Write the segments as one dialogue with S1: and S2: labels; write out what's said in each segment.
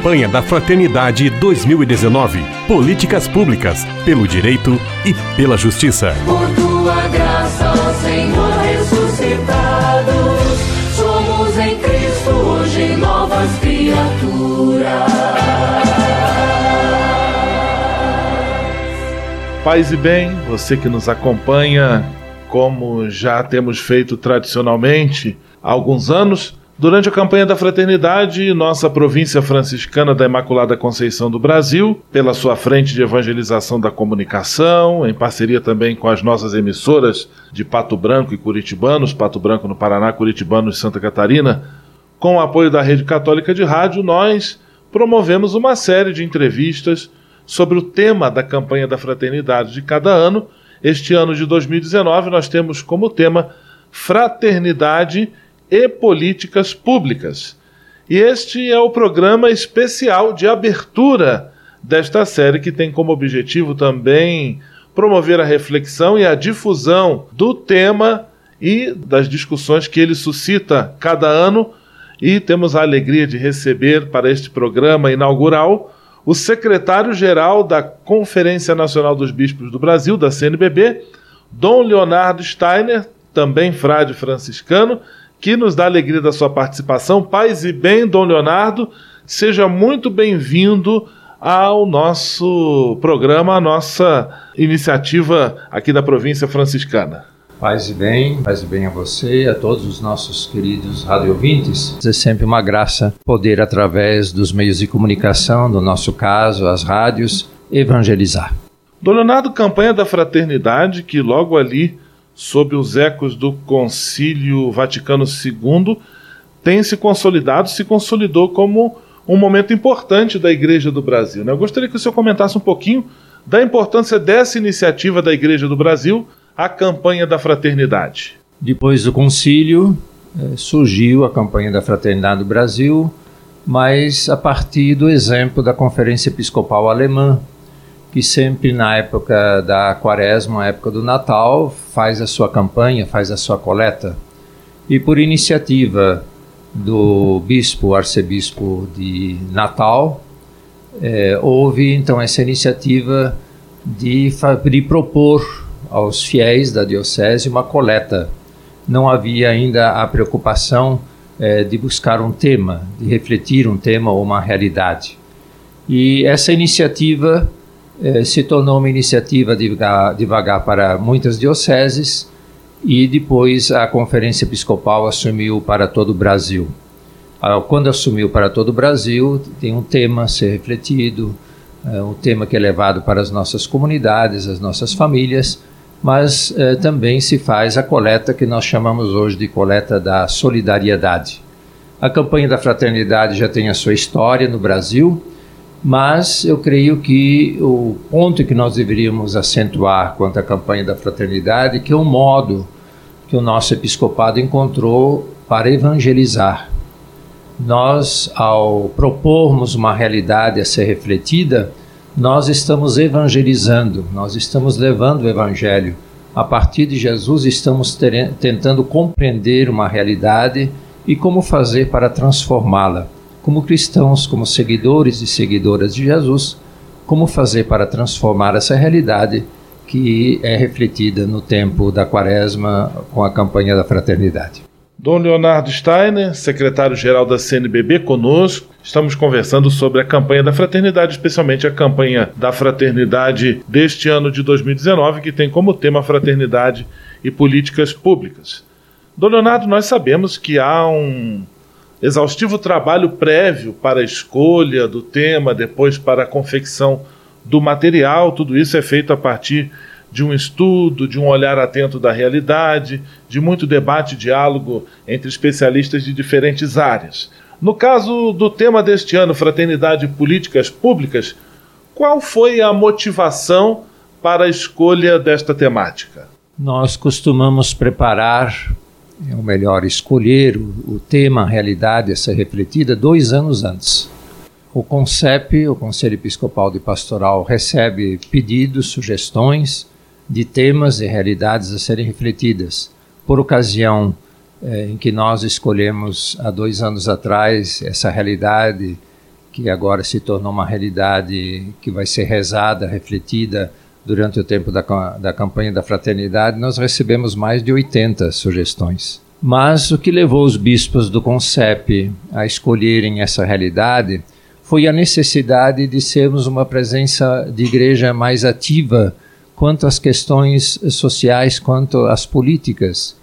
S1: Campanha da Fraternidade 2019. Políticas públicas, pelo direito e pela justiça.
S2: Por tua graça, ó Senhor ressuscitado, somos em Cristo hoje novas criaturas.
S3: Paz e bem, você que nos acompanha, como já temos feito tradicionalmente há alguns anos, Durante a campanha da fraternidade, nossa província franciscana da Imaculada Conceição do Brasil, pela sua frente de evangelização da comunicação, em parceria também com as nossas emissoras de Pato Branco e Curitibanos, Pato Branco no Paraná, Curitibano e Santa Catarina, com o apoio da Rede Católica de Rádio, nós promovemos uma série de entrevistas sobre o tema da campanha da fraternidade de cada ano. Este ano de 2019, nós temos como tema Fraternidade e políticas públicas. E este é o programa especial de abertura desta série, que tem como objetivo também promover a reflexão e a difusão do tema e das discussões que ele suscita cada ano. E temos a alegria de receber para este programa inaugural o secretário-geral da Conferência Nacional dos Bispos do Brasil, da CNBB, Dom Leonardo Steiner, também frade franciscano, que nos dá alegria da sua participação. Paz e bem, Dom Leonardo, seja muito bem-vindo ao nosso programa, à nossa iniciativa aqui da província franciscana.
S4: Paz e bem, paz e bem a você e a todos os nossos queridos radiovintes. É sempre uma graça poder, através dos meios de comunicação, no nosso caso, as rádios, evangelizar.
S3: Dom Leonardo, campanha da fraternidade, que logo ali sob os ecos do Concílio Vaticano II, tem se consolidado, se consolidou como um momento importante da Igreja do Brasil. Né? Eu gostaria que o senhor comentasse um pouquinho da importância dessa iniciativa da Igreja do Brasil, a campanha da fraternidade.
S4: Depois do concílio, eh, surgiu a campanha da fraternidade do Brasil, mas a partir do exemplo da Conferência Episcopal Alemã, que sempre na época da quaresma, época do Natal, faz a sua campanha, faz a sua coleta. E por iniciativa do bispo, arcebispo de Natal, é, houve então essa iniciativa de, de propor aos fiéis da diocese uma coleta. Não havia ainda a preocupação é, de buscar um tema, de refletir um tema ou uma realidade. E essa iniciativa eh, se tornou uma iniciativa devagar, devagar para muitas dioceses e depois a Conferência Episcopal assumiu para todo o Brasil. Ah, quando assumiu para todo o Brasil, tem um tema a ser refletido, eh, um tema que é levado para as nossas comunidades, as nossas famílias, mas eh, também se faz a coleta que nós chamamos hoje de coleta da solidariedade. A campanha da fraternidade já tem a sua história no Brasil, mas eu creio que o ponto que nós deveríamos acentuar quanto à campanha da fraternidade, que é o modo que o nosso episcopado encontrou para evangelizar. Nós, ao propormos uma realidade a ser refletida, nós estamos evangelizando, nós estamos levando o evangelho. A partir de Jesus, estamos tentando compreender uma realidade e como fazer para transformá-la como cristãos, como seguidores e seguidoras de Jesus, como fazer para transformar essa realidade que é refletida no tempo da Quaresma com a campanha da fraternidade.
S3: Dom Leonardo Steiner, secretário-geral da CNBB, conosco. Estamos conversando sobre a campanha da fraternidade, especialmente a campanha da fraternidade deste ano de 2019, que tem como tema fraternidade e políticas públicas. Dom Leonardo, nós sabemos que há um exaustivo trabalho prévio para a escolha do tema, depois para a confecção do material, tudo isso é feito a partir de um estudo, de um olhar atento da realidade, de muito debate e diálogo entre especialistas de diferentes áreas. No caso do tema deste ano, Fraternidade e Políticas Públicas, qual foi a motivação para a escolha desta temática?
S4: Nós costumamos preparar é o melhor, escolher o, o tema, a realidade a ser refletida dois anos antes. O CONCEP, o Conselho Episcopal de Pastoral, recebe pedidos, sugestões de temas e realidades a serem refletidas. Por ocasião eh, em que nós escolhemos há dois anos atrás essa realidade, que agora se tornou uma realidade que vai ser rezada, refletida durante o tempo da, da campanha da fraternidade, nós recebemos mais de 80 sugestões. Mas o que levou os bispos do CONCEP a escolherem essa realidade foi a necessidade de sermos uma presença de igreja mais ativa quanto às questões sociais, quanto às políticas.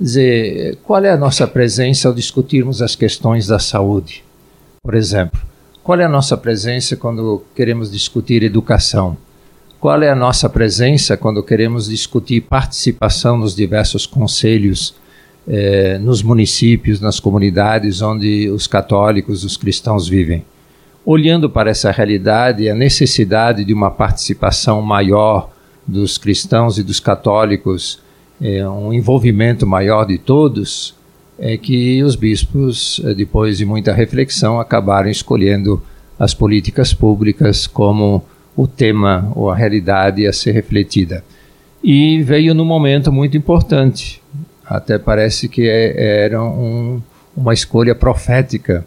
S4: Dizer, qual é a nossa presença ao discutirmos as questões da saúde, por exemplo? Qual é a nossa presença quando queremos discutir educação? Qual é a nossa presença quando queremos discutir participação nos diversos conselhos eh, nos municípios, nas comunidades onde os católicos, os cristãos vivem. Olhando para essa realidade, a necessidade de uma participação maior dos cristãos e dos católicos, eh, um envolvimento maior de todos, é que os bispos, eh, depois de muita reflexão, acabaram escolhendo as políticas públicas como o tema ou a realidade a ser refletida. E veio num momento muito importante, até parece que é, era um, uma escolha profética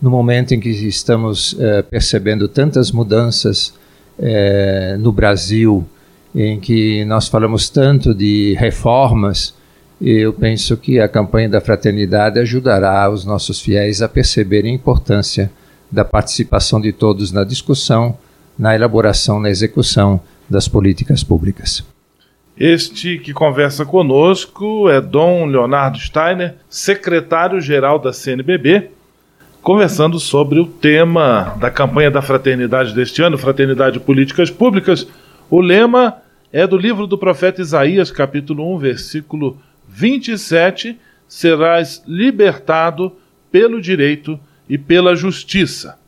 S4: no momento em que estamos é, percebendo tantas mudanças é, no Brasil, em que nós falamos tanto de reformas, eu penso que a campanha da fraternidade ajudará os nossos fiéis a perceberem a importância da participação de todos na discussão, na elaboração, na execução das políticas públicas.
S3: Este que conversa conosco é Dom Leonardo Steiner, secretário-geral da CNBB, conversando sobre o tema da campanha da fraternidade deste ano, Fraternidade Políticas Públicas. O lema é do livro do profeta Isaías, capítulo 1, versículo 27: Serás libertado pelo direito e pela justiça.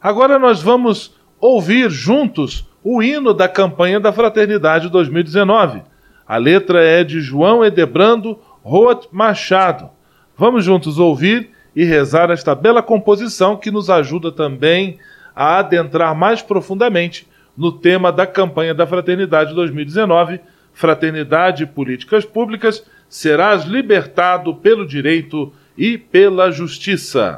S3: Agora nós vamos ouvir juntos o hino da campanha da Fraternidade 2019. A letra é de João Edebrando Roth Machado. Vamos juntos ouvir e rezar esta bela composição que nos ajuda também a adentrar mais profundamente no tema da campanha da Fraternidade 2019, Fraternidade e Políticas Públicas, serás libertado pelo direito e pela justiça.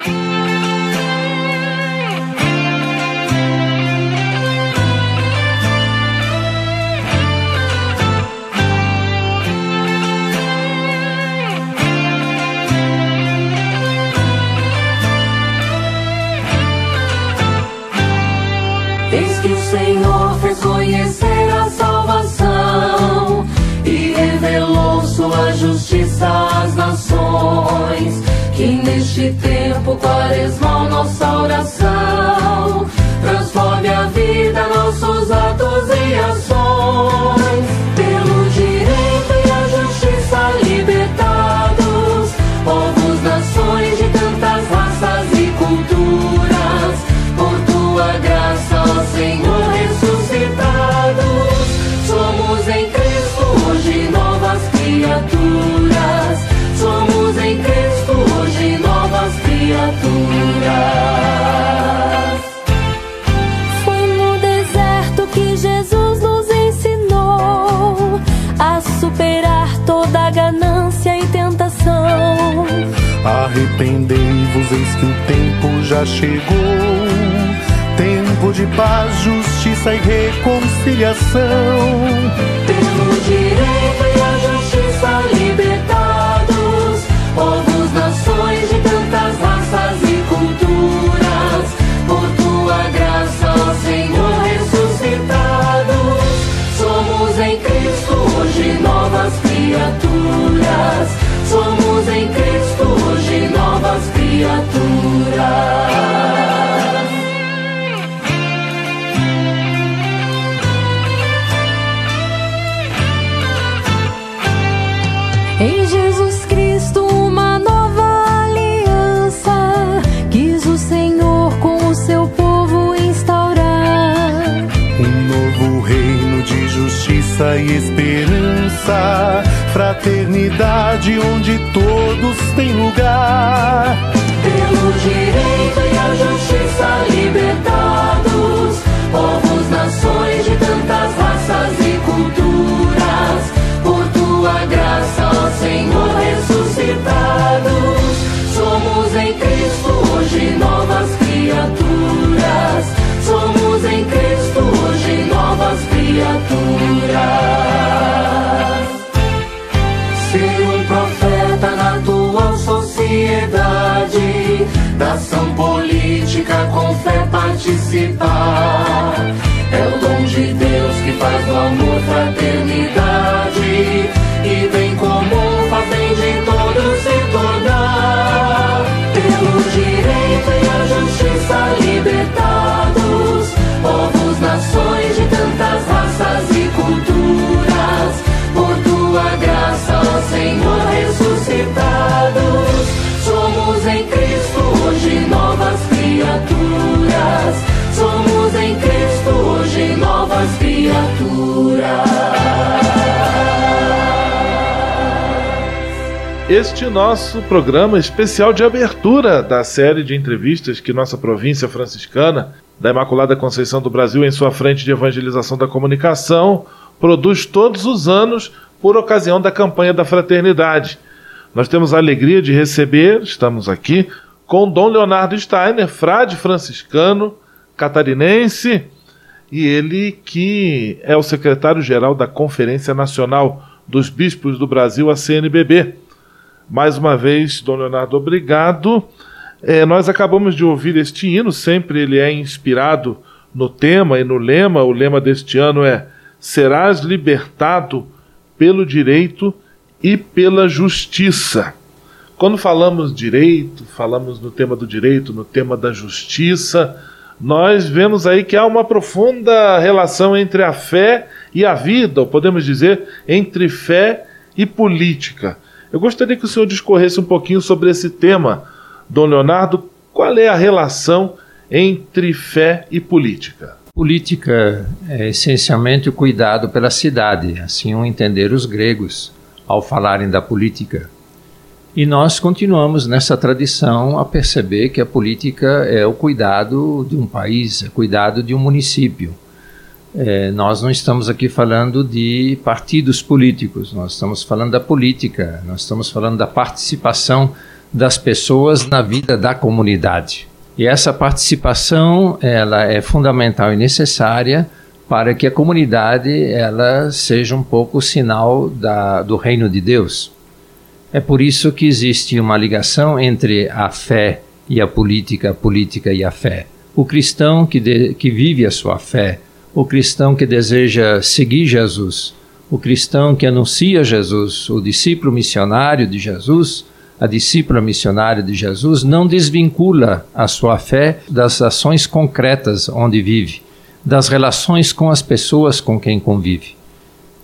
S2: Neste tempo quaresmal nossa oração transforme a vida, nossos atos e ações.
S5: Arrependei-vos, eis que o tempo já chegou. Tempo de paz, justiça e reconciliação.
S2: Pelo direito e a justiça libertados, povos, nações de tantas raças e culturas, por tua graça, ó Senhor, ressuscitados, somos em Cristo hoje novas criaturas, somos Em
S6: Jesus Cristo, uma nova aliança. Quis o Senhor com o seu povo instaurar.
S5: Um novo reino de justiça e esperança, fraternidade onde todos têm lugar.
S2: Pelo direito e a justiça libertados, povos, nações de tantas raças e culturas, por tua graça, ó Senhor, ressuscitados, somos em Cristo hoje novas criaturas. Somos em Cristo hoje novas criaturas. piedade, da ação política com fé participar. É o dom de Deus que faz do amor fraternidade somos em Cristo hoje novas criaturas. Somos em Cristo hoje novas criaturas.
S3: Este nosso programa especial de abertura da série de entrevistas que nossa província franciscana da Imaculada Conceição do Brasil, em sua frente de evangelização da comunicação, produz todos os anos por ocasião da campanha da fraternidade. Nós temos a alegria de receber, estamos aqui, com Dom Leonardo Steiner, frade franciscano, catarinense, e ele que é o secretário-geral da Conferência Nacional dos Bispos do Brasil, a CNBB. Mais uma vez, Dom Leonardo, obrigado. É, nós acabamos de ouvir este hino, sempre ele é inspirado no tema e no lema. O lema deste ano é Serás libertado pelo direito e pela justiça. Quando falamos direito, falamos no tema do direito, no tema da justiça, nós vemos aí que há uma profunda relação entre a fé e a vida, ou podemos dizer, entre fé e política. Eu gostaria que o senhor discorresse um pouquinho sobre esse tema, Dom Leonardo. Qual é a relação entre fé e política?
S4: Política é essencialmente o cuidado pela cidade, assim o entender os gregos ao falarem da política. E nós continuamos nessa tradição a perceber que a política é o cuidado de um país, é cuidado de um município. É, nós não estamos aqui falando de partidos políticos, nós estamos falando da política, nós estamos falando da participação das pessoas na vida da comunidade. E essa participação ela é fundamental e necessária para que a comunidade ela seja um pouco sinal da, do reino de Deus. É por isso que existe uma ligação entre a fé e a política, a política e a fé. O cristão que, de, que vive a sua fé, o cristão que deseja seguir Jesus, o cristão que anuncia Jesus, o discípulo missionário de Jesus, a discípula missionária de Jesus, não desvincula a sua fé das ações concretas onde vive, das relações com as pessoas com quem convive.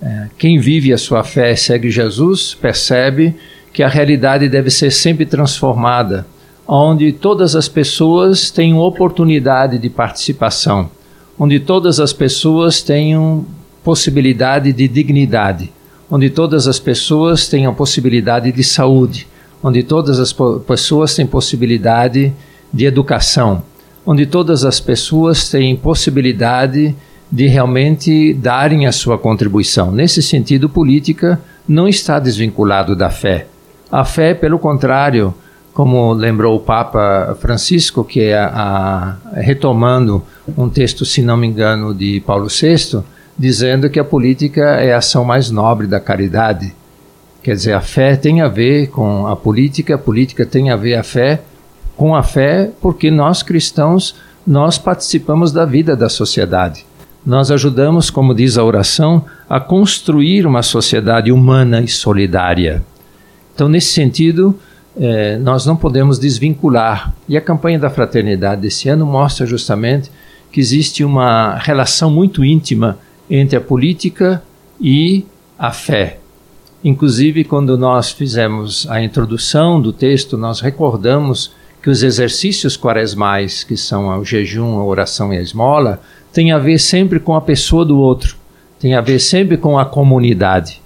S4: É, quem vive a sua fé e segue Jesus percebe que a realidade deve ser sempre transformada, onde todas as pessoas tenham oportunidade de participação, onde todas as pessoas tenham possibilidade de dignidade, onde todas as pessoas tenham possibilidade de saúde, onde todas as pessoas têm possibilidade de educação, onde todas as pessoas têm possibilidade de realmente darem a sua contribuição. Nesse sentido, política não está desvinculado da fé. A fé, pelo contrário, como lembrou o Papa Francisco, que é a, a, retomando um texto, se não me engano, de Paulo VI, dizendo que a política é a ação mais nobre da caridade. Quer dizer, a fé tem a ver com a política, a política tem a ver a fé com a fé, porque nós cristãos nós participamos da vida da sociedade. Nós ajudamos, como diz a oração, a construir uma sociedade humana e solidária. Então, nesse sentido, eh, nós não podemos desvincular. E a campanha da fraternidade desse ano mostra justamente que existe uma relação muito íntima entre a política e a fé. Inclusive, quando nós fizemos a introdução do texto, nós recordamos que os exercícios quaresmais, que são o jejum, a oração e a esmola, têm a ver sempre com a pessoa do outro, tem a ver sempre com a comunidade.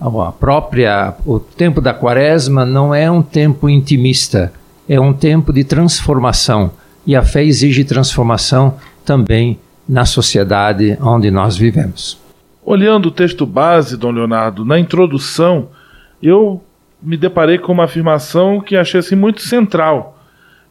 S4: A própria, o tempo da quaresma não é um tempo intimista, é um tempo de transformação. E a fé exige transformação também na sociedade onde nós vivemos.
S3: Olhando o texto base, Dom Leonardo, na introdução, eu me deparei com uma afirmação que achei assim, muito central,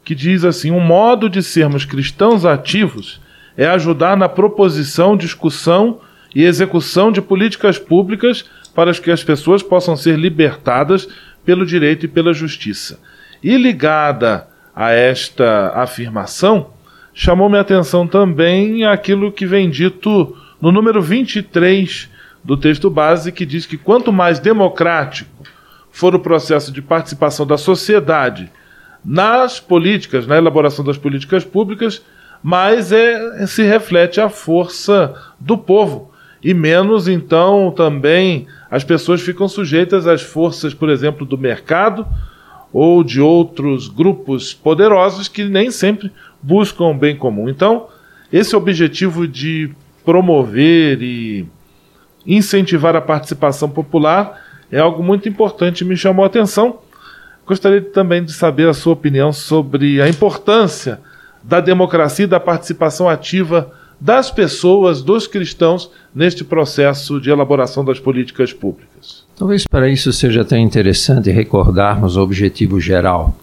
S3: que diz assim: um modo de sermos cristãos ativos é ajudar na proposição, discussão e execução de políticas públicas para que as pessoas possam ser libertadas pelo direito e pela justiça. E ligada a esta afirmação chamou minha atenção também aquilo que vem dito no número 23 do texto base, que diz que quanto mais democrático for o processo de participação da sociedade nas políticas, na elaboração das políticas públicas, mais é, se reflete a força do povo. E menos, então, também as pessoas ficam sujeitas às forças, por exemplo, do mercado ou de outros grupos poderosos que nem sempre buscam o bem comum. Então, esse objetivo de promover e incentivar a participação popular é algo muito importante e me chamou a atenção. Gostaria também de saber a sua opinião sobre a importância da democracia e da participação ativa das pessoas, dos cristãos, neste processo de elaboração das políticas públicas.
S4: Talvez para isso seja até interessante recordarmos o objetivo geral: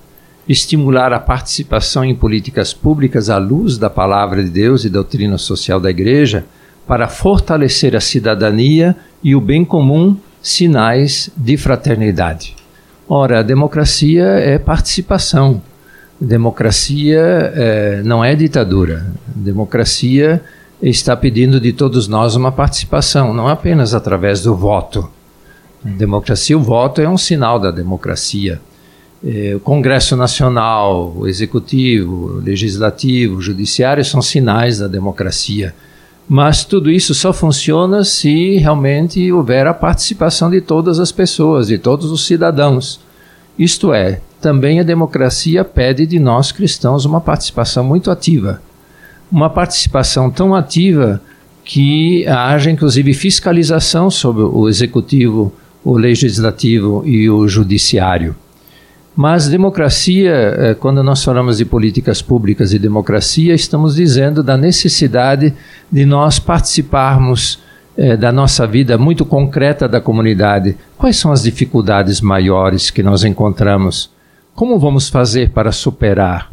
S4: estimular a participação em políticas públicas à luz da palavra de Deus e doutrina social da Igreja, para fortalecer a cidadania e o bem comum, sinais de fraternidade. Ora, a democracia é participação. Democracia é, não é ditadura. Democracia está pedindo de todos nós uma participação, não apenas através do voto. Democracia, o voto é um sinal da democracia. É, o Congresso Nacional, o Executivo, o Legislativo, o Judiciário são sinais da democracia. Mas tudo isso só funciona se realmente houver a participação de todas as pessoas, de todos os cidadãos. Isto é, também a democracia pede de nós cristãos uma participação muito ativa. Uma participação tão ativa que haja inclusive fiscalização sobre o executivo, o legislativo e o judiciário. Mas democracia, eh, quando nós falamos de políticas públicas e democracia, estamos dizendo da necessidade de nós participarmos eh, da nossa vida muito concreta da comunidade. Quais são as dificuldades maiores que nós encontramos? Como vamos fazer para superar?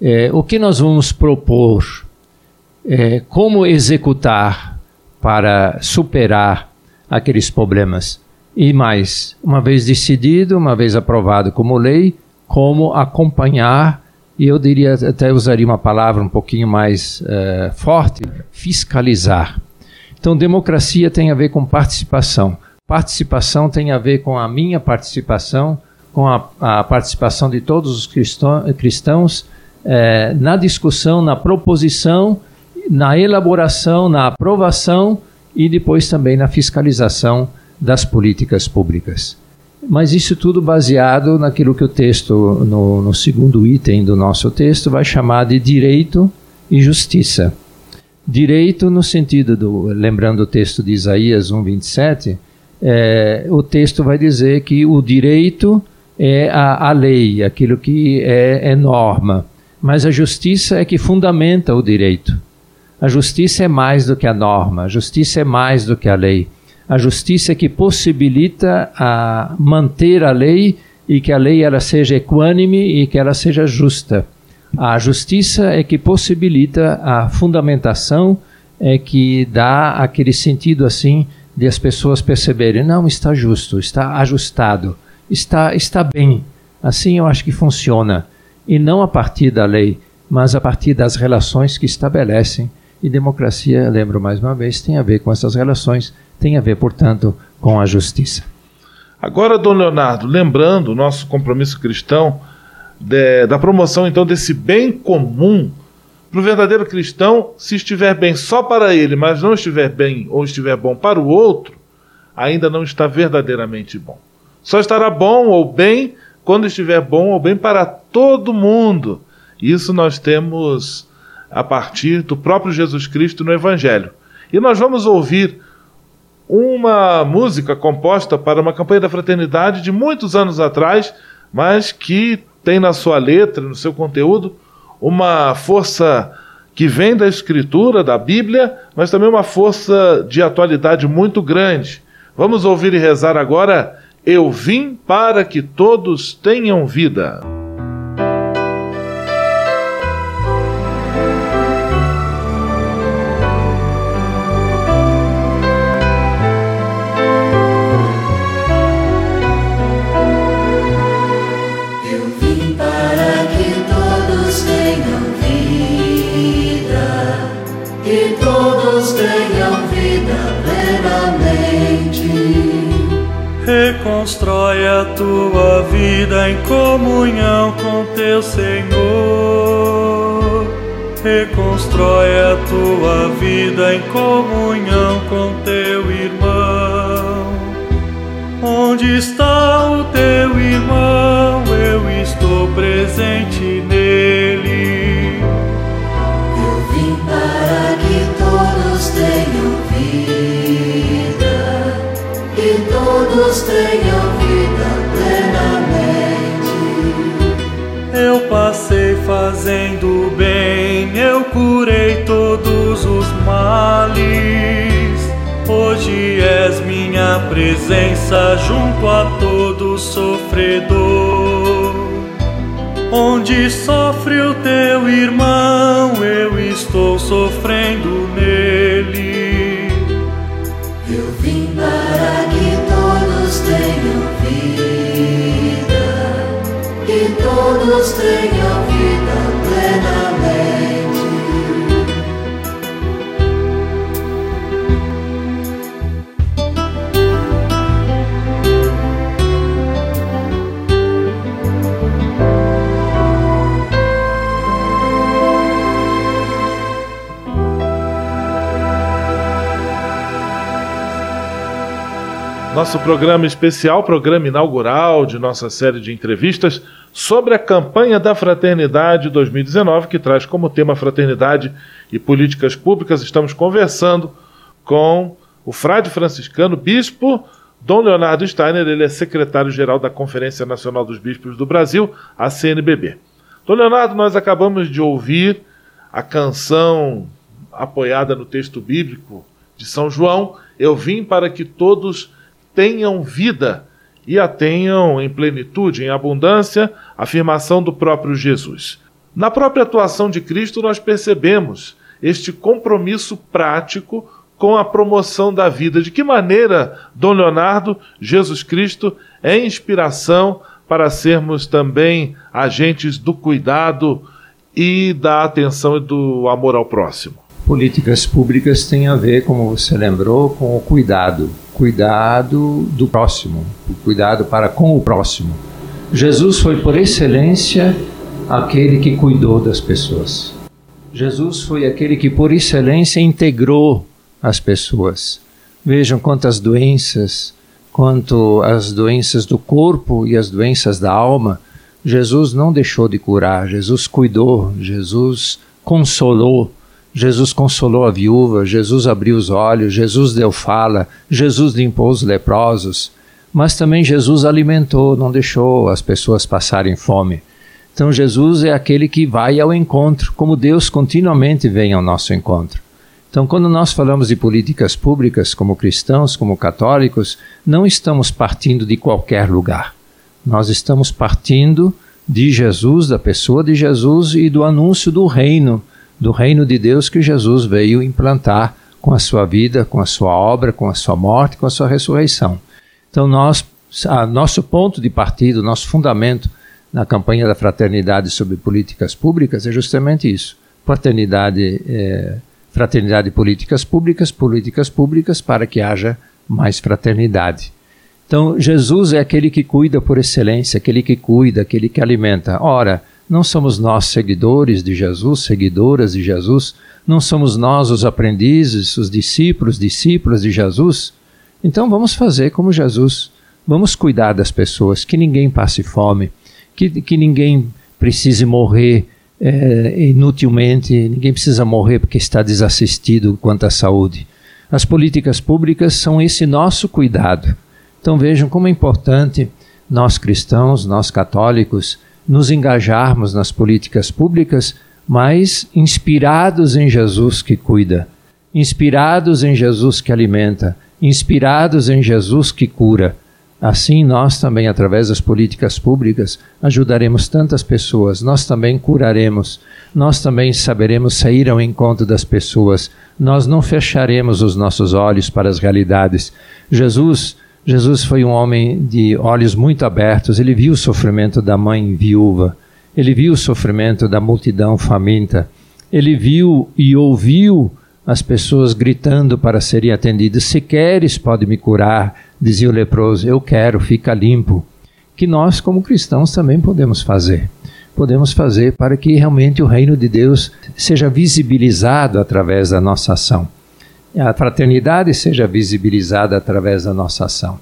S4: Eh, o que nós vamos propor? como executar para superar aqueles problemas? E mais, uma vez decidido, uma vez aprovado como lei, como acompanhar, e eu diria, até usaria uma palavra um pouquinho mais uh, forte, fiscalizar. Então, democracia tem a ver com participação. Participação tem a ver com a minha participação, com a, a participação de todos os cristão, cristãos eh, na discussão, na proposição, na elaboração, na aprovação e depois também na fiscalização das políticas públicas. Mas isso tudo baseado naquilo que o texto, no, no segundo item do nosso texto, vai chamar de direito e justiça. Direito no sentido do, lembrando o texto de Isaías 1:27, é, o texto vai dizer que o direito é a, a lei, aquilo que é, é, norma, mas a justiça é que fundamenta o direito. A justiça é mais do que a norma, a justiça é mais do que a lei a justiça que possibilita a manter a lei e que a lei ela seja equânime e que ela seja justa. A justiça é que possibilita a fundamentação, é que dá aquele sentido assim de as pessoas perceberem, não, está justo, está ajustado, está, está bem. Assim eu acho que funciona. E não a partir da lei, mas a partir das relações que estabelecem. E democracia, lembro mais uma vez, tem a ver com essas relações tem a ver, portanto, com a justiça.
S3: Agora, Dom Leonardo, lembrando o nosso compromisso cristão de, da promoção então desse bem comum para o verdadeiro cristão, se estiver bem só para ele, mas não estiver bem ou estiver bom para o outro, ainda não está verdadeiramente bom. Só estará bom ou bem quando estiver bom ou bem para todo mundo. Isso nós temos a partir do próprio Jesus Cristo no Evangelho. E nós vamos ouvir uma música composta para uma campanha da fraternidade de muitos anos atrás, mas que tem na sua letra, no seu conteúdo, uma força que vem da Escritura, da Bíblia, mas também uma força de atualidade muito grande. Vamos ouvir e rezar agora. Eu vim para que todos tenham vida.
S7: Reconstrói a tua vida em comunhão com teu Senhor. Reconstrói a tua vida em comunhão com teu irmão. Onde está o teu irmão? Eu estou presente
S2: todos tenham vida plenamente.
S7: Eu passei fazendo bem, eu curei todos os males. Hoje és minha presença junto a todo sofredor. Onde sofre o teu irmão,
S3: Nosso programa especial, programa inaugural de nossa série de entrevistas sobre a campanha da Fraternidade 2019, que traz como tema Fraternidade e Políticas Públicas. Estamos conversando com o frade franciscano, bispo Dom Leonardo Steiner, ele é secretário-geral da Conferência Nacional dos Bispos do Brasil, a CNBB. Dom Leonardo, nós acabamos de ouvir a canção apoiada no texto bíblico de São João, Eu vim para que todos tenham vida e a tenham em plenitude, em abundância, afirmação do próprio Jesus. Na própria atuação de Cristo, nós percebemos este compromisso prático com a promoção da vida. De que maneira, Dom Leonardo, Jesus Cristo é inspiração para sermos também agentes do cuidado e da atenção e do amor ao próximo?
S4: Políticas públicas têm a ver, como você lembrou, com o cuidado. Cuidado do próximo, cuidado para com o próximo. Jesus foi, por excelência, aquele que cuidou das pessoas. Jesus foi aquele que, por excelência, integrou as pessoas. Vejam quantas doenças, quanto as doenças do corpo e as doenças da alma, Jesus não deixou de curar, Jesus cuidou, Jesus consolou, Jesus consolou a viúva, Jesus abriu os olhos, Jesus deu fala, Jesus limpou os leprosos, mas também Jesus alimentou, não deixou as pessoas passarem fome. Então Jesus é aquele que vai ao encontro, como Deus continuamente vem ao nosso encontro. Então, quando nós falamos de políticas públicas, como cristãos, como católicos, não estamos partindo de qualquer lugar. Nós estamos partindo de Jesus, da pessoa de Jesus e do anúncio do reino do reino de Deus que Jesus veio implantar com a sua vida, com a sua obra, com a sua morte, com a sua ressurreição. Então, nós, nosso ponto de partida, nosso fundamento na campanha da fraternidade sobre políticas públicas é justamente isso: fraternidade, é, fraternidade políticas públicas, políticas públicas para que haja mais fraternidade. Então, Jesus é aquele que cuida por excelência, aquele que cuida, aquele que alimenta. Ora, não somos nós seguidores de Jesus, seguidoras de Jesus? Não somos nós os aprendizes, os discípulos, discípulas de Jesus? Então vamos fazer como Jesus. Vamos cuidar das pessoas, que ninguém passe fome, que, que ninguém precise morrer é, inutilmente, ninguém precisa morrer porque está desassistido quanto à saúde. As políticas públicas são esse nosso cuidado. Então vejam como é importante nós cristãos, nós católicos, nos engajarmos nas políticas públicas, mas inspirados em Jesus que cuida, inspirados em Jesus que alimenta, inspirados em Jesus que cura. Assim, nós também, através das políticas públicas, ajudaremos tantas pessoas, nós também curaremos, nós também saberemos sair ao encontro das pessoas, nós não fecharemos os nossos olhos para as realidades. Jesus Jesus foi um homem de olhos muito abertos, ele viu o sofrimento da mãe viúva, ele viu o sofrimento da multidão faminta, ele viu e ouviu as pessoas gritando para serem atendidas: Se queres, pode me curar, dizia o leproso, eu quero, fica limpo, que nós, como cristãos, também podemos fazer. Podemos fazer para que realmente o reino de Deus seja visibilizado através da nossa ação. A fraternidade seja visibilizada através da nossa ação.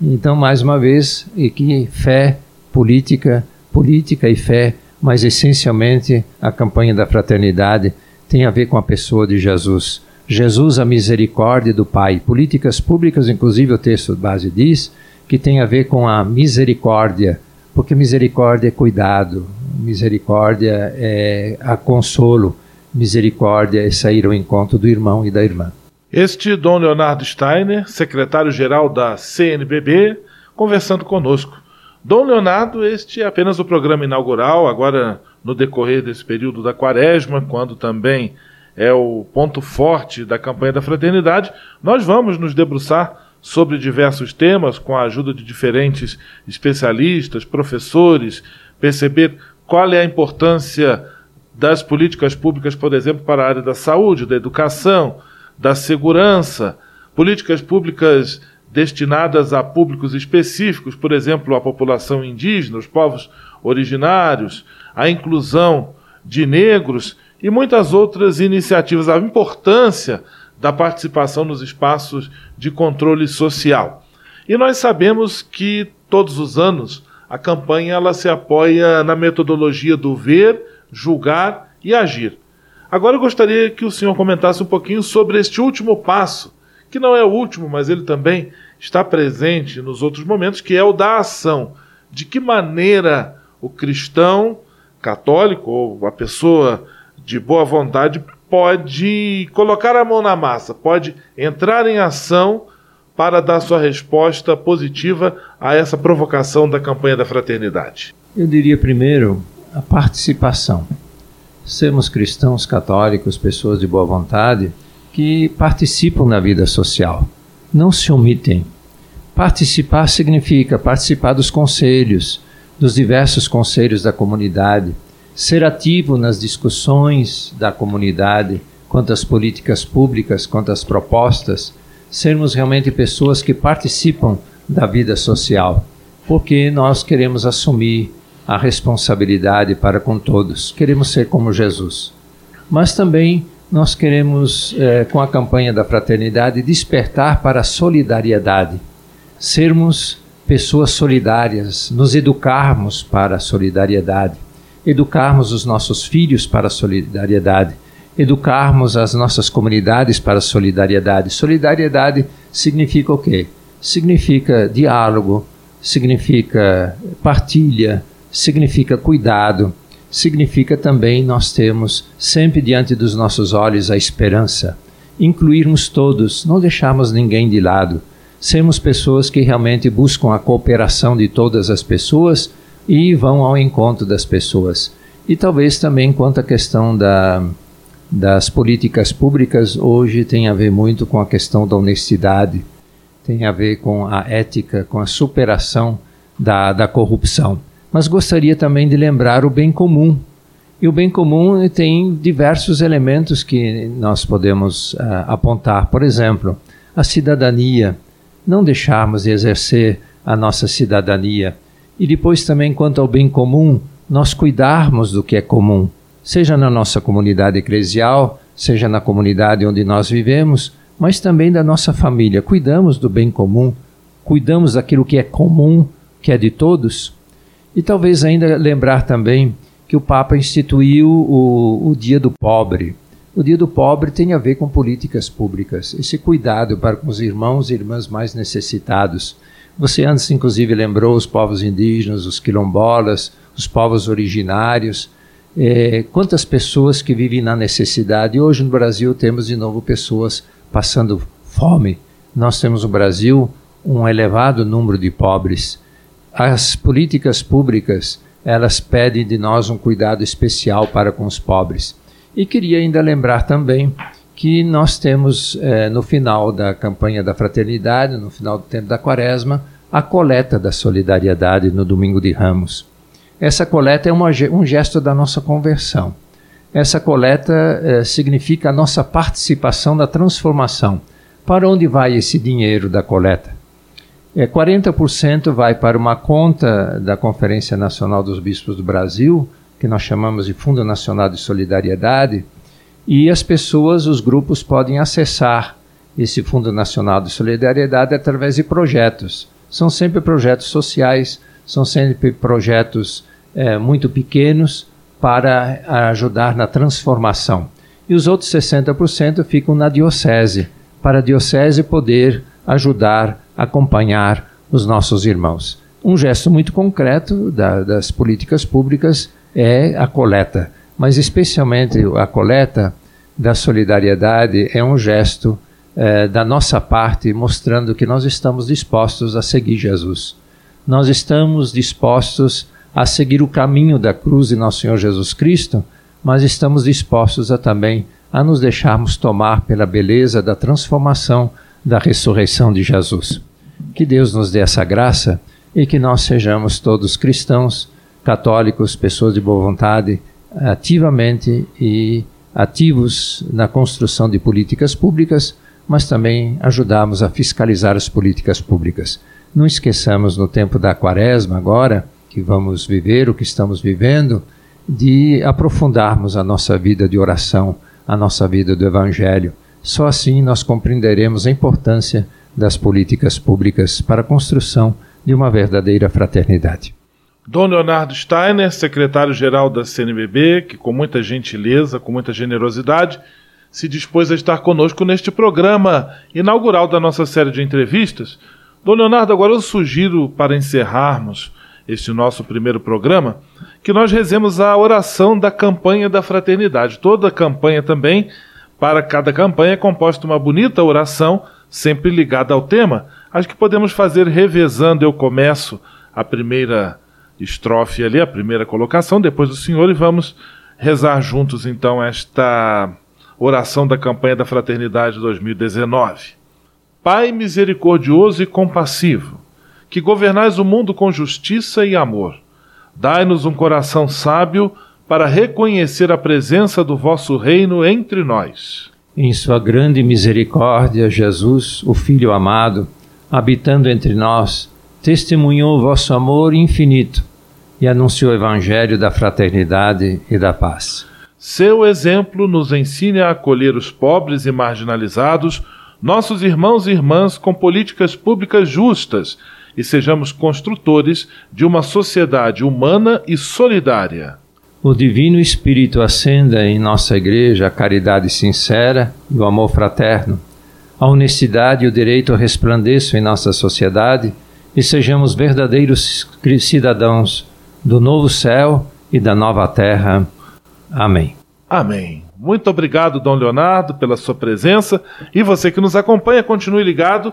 S4: Então, mais uma vez, e que fé, política, política e fé, mas essencialmente a campanha da fraternidade tem a ver com a pessoa de Jesus. Jesus, a misericórdia do Pai. Políticas públicas, inclusive o texto base diz, que tem a ver com a misericórdia, porque misericórdia é cuidado, misericórdia é a consolo, misericórdia é sair ao encontro do irmão e da irmã.
S3: Este Dom Leonardo Steiner, secretário-geral da CNBB, conversando conosco. Dom Leonardo, este é apenas o programa inaugural, agora no decorrer desse período da quaresma, quando também é o ponto forte da campanha da fraternidade, nós vamos nos debruçar sobre diversos temas com a ajuda de diferentes especialistas, professores, perceber qual é a importância das políticas públicas, por exemplo, para a área da saúde, da educação, da segurança, políticas públicas destinadas a públicos específicos, por exemplo, a população indígena, os povos originários, a inclusão de negros e muitas outras iniciativas, a importância da participação nos espaços de controle social. E nós sabemos que todos os anos a campanha ela se apoia na metodologia do ver, julgar e agir. Agora eu gostaria que o senhor comentasse um pouquinho sobre este último passo, que não é o último, mas ele também está presente nos outros momentos, que é o da ação. De que maneira o cristão católico ou a pessoa de boa vontade pode colocar a mão na massa, pode entrar em ação para dar sua resposta positiva a essa provocação da campanha da fraternidade?
S4: Eu diria primeiro a participação sermos cristãos católicos, pessoas de boa vontade, que participam na vida social. Não se omitem. Participar significa participar dos conselhos, dos diversos conselhos da comunidade, ser ativo nas discussões da comunidade quanto às políticas públicas, quanto às propostas, sermos realmente pessoas que participam da vida social, porque nós queremos assumir a responsabilidade para com todos. Queremos ser como Jesus. Mas também nós queremos, eh, com a campanha da fraternidade, despertar para a solidariedade. Sermos pessoas solidárias, nos educarmos para a solidariedade, educarmos os nossos filhos para a solidariedade, educarmos as nossas comunidades para a solidariedade. Solidariedade significa o quê? Significa diálogo, significa partilha, significa cuidado, significa também nós temos sempre diante dos nossos olhos a esperança, incluirmos todos, não deixarmos ninguém de lado, sermos pessoas que realmente buscam a cooperação de todas as pessoas e vão ao encontro das pessoas. E talvez também quanto à questão da, das políticas públicas, hoje tem a ver muito com a questão da honestidade, tem a ver com a ética, com a superação da, da corrupção mas gostaria também de lembrar o bem comum. E o bem comum tem diversos elementos que nós podemos uh, apontar. Por exemplo, a cidadania, não deixarmos de exercer a nossa cidadania. E depois também, quanto ao bem comum, nós cuidarmos do que é comum, seja na nossa comunidade eclesial, seja na comunidade onde nós vivemos, mas também da nossa família. Cuidamos do bem comum, cuidamos daquilo que é comum, que é de todos. E talvez ainda lembrar também que o Papa instituiu o, o Dia do Pobre. O Dia do Pobre tem a ver com políticas públicas, esse cuidado para com os irmãos e irmãs mais necessitados. Você antes, inclusive, lembrou os povos indígenas, os quilombolas, os povos originários. É, quantas pessoas que vivem na necessidade. Hoje no Brasil temos de novo pessoas passando fome. Nós temos no Brasil um elevado número de pobres as políticas públicas elas pedem de nós um cuidado especial para com os pobres. E queria ainda lembrar também que nós temos eh, no final da campanha da fraternidade, no final do tempo da quaresma, a coleta da solidariedade no domingo de Ramos. Essa coleta é uma, um gesto da nossa conversão. Essa coleta eh, significa a nossa participação na transformação. Para onde vai esse dinheiro da coleta? é, 40% vai para uma conta da Conferência Nacional dos Bispos do Brasil, que nós chamamos de Fundo Nacional de Solidariedade, e as pessoas, os grupos podem acessar esse Fundo Nacional de Solidariedade através de projetos. São sempre projetos sociais, são sempre projetos é, muito pequenos para ajudar na transformação. E os outros 60% ficam na diocese, para a diocese poder ajudar, acompanhar os nossos irmãos. Um gesto muito concreto da, das políticas públicas é a coleta, mas especialmente a coleta da solidariedade é um gesto eh, da nossa parte mostrando que nós estamos dispostos a seguir Jesus. Nós estamos dispostos a seguir o caminho da cruz de nosso Senhor Jesus Cristo, mas estamos dispostos a também a nos deixarmos tomar pela beleza da transformação da ressurreição de Jesus. Que Deus nos dê essa graça e que nós sejamos todos cristãos, católicos, pessoas de boa vontade, ativamente e ativos na construção de políticas públicas, mas também ajudarmos a fiscalizar as políticas públicas. Não esqueçamos no tempo da quaresma agora, que vamos viver o que estamos vivendo, de aprofundarmos a nossa vida de oração, a nossa vida do evangelho. Só assim nós compreenderemos a importância das políticas públicas para a construção de uma verdadeira fraternidade.
S3: Dom Leonardo Steiner, secretário-geral da CNBB, que com muita gentileza, com muita generosidade, se dispôs a estar conosco neste programa inaugural da nossa série de entrevistas. Dom Leonardo, agora eu sugiro, para encerrarmos este nosso primeiro programa, que nós rezemos a oração da campanha da fraternidade. Toda campanha também, para cada campanha, é composta uma bonita oração, sempre ligada ao tema. Acho que podemos fazer revezando. Eu começo a primeira estrofe ali, a primeira colocação, depois do Senhor, e vamos rezar juntos então esta oração da campanha da Fraternidade 2019. Pai misericordioso e compassivo, que governais o mundo com justiça e amor, dai-nos um coração sábio para reconhecer a presença do vosso reino entre nós.
S4: Em sua grande misericórdia, Jesus, o Filho amado, habitando entre nós, testemunhou o vosso amor infinito e anunciou o evangelho da fraternidade e da paz.
S3: Seu exemplo nos ensina a acolher os pobres e marginalizados, nossos irmãos e irmãs com políticas públicas justas e sejamos construtores de uma sociedade humana e solidária.
S4: O Divino Espírito acenda em nossa igreja a caridade sincera e o amor fraterno. A honestidade e o direito resplandeçam em nossa sociedade e sejamos verdadeiros cidadãos do novo céu e da nova terra. Amém.
S3: Amém. Muito obrigado, Dom Leonardo, pela sua presença. E você que nos acompanha, continue ligado.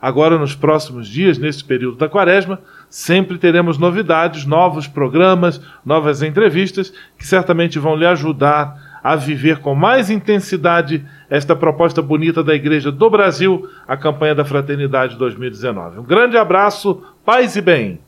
S3: Agora, nos próximos dias, neste período da quaresma, sempre teremos novidades, novos programas, novas entrevistas que certamente vão lhe ajudar a viver com mais intensidade esta proposta bonita da Igreja do Brasil, a campanha da Fraternidade 2019. Um grande abraço, paz e bem.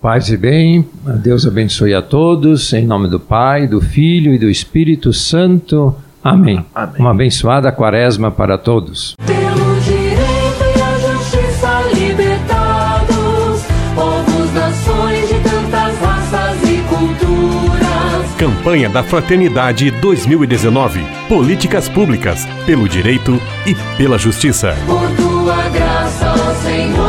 S4: Paz e bem, Deus abençoe a todos, em nome do Pai, do Filho e do Espírito Santo. Amém. Amém. Uma abençoada quaresma para todos.
S6: Pelo direito e a justiça libertados, povos, nações de tantas raças e culturas.
S1: Campanha da Fraternidade 2019. Políticas públicas pelo direito e pela justiça.
S6: Por tua graça, ó Senhor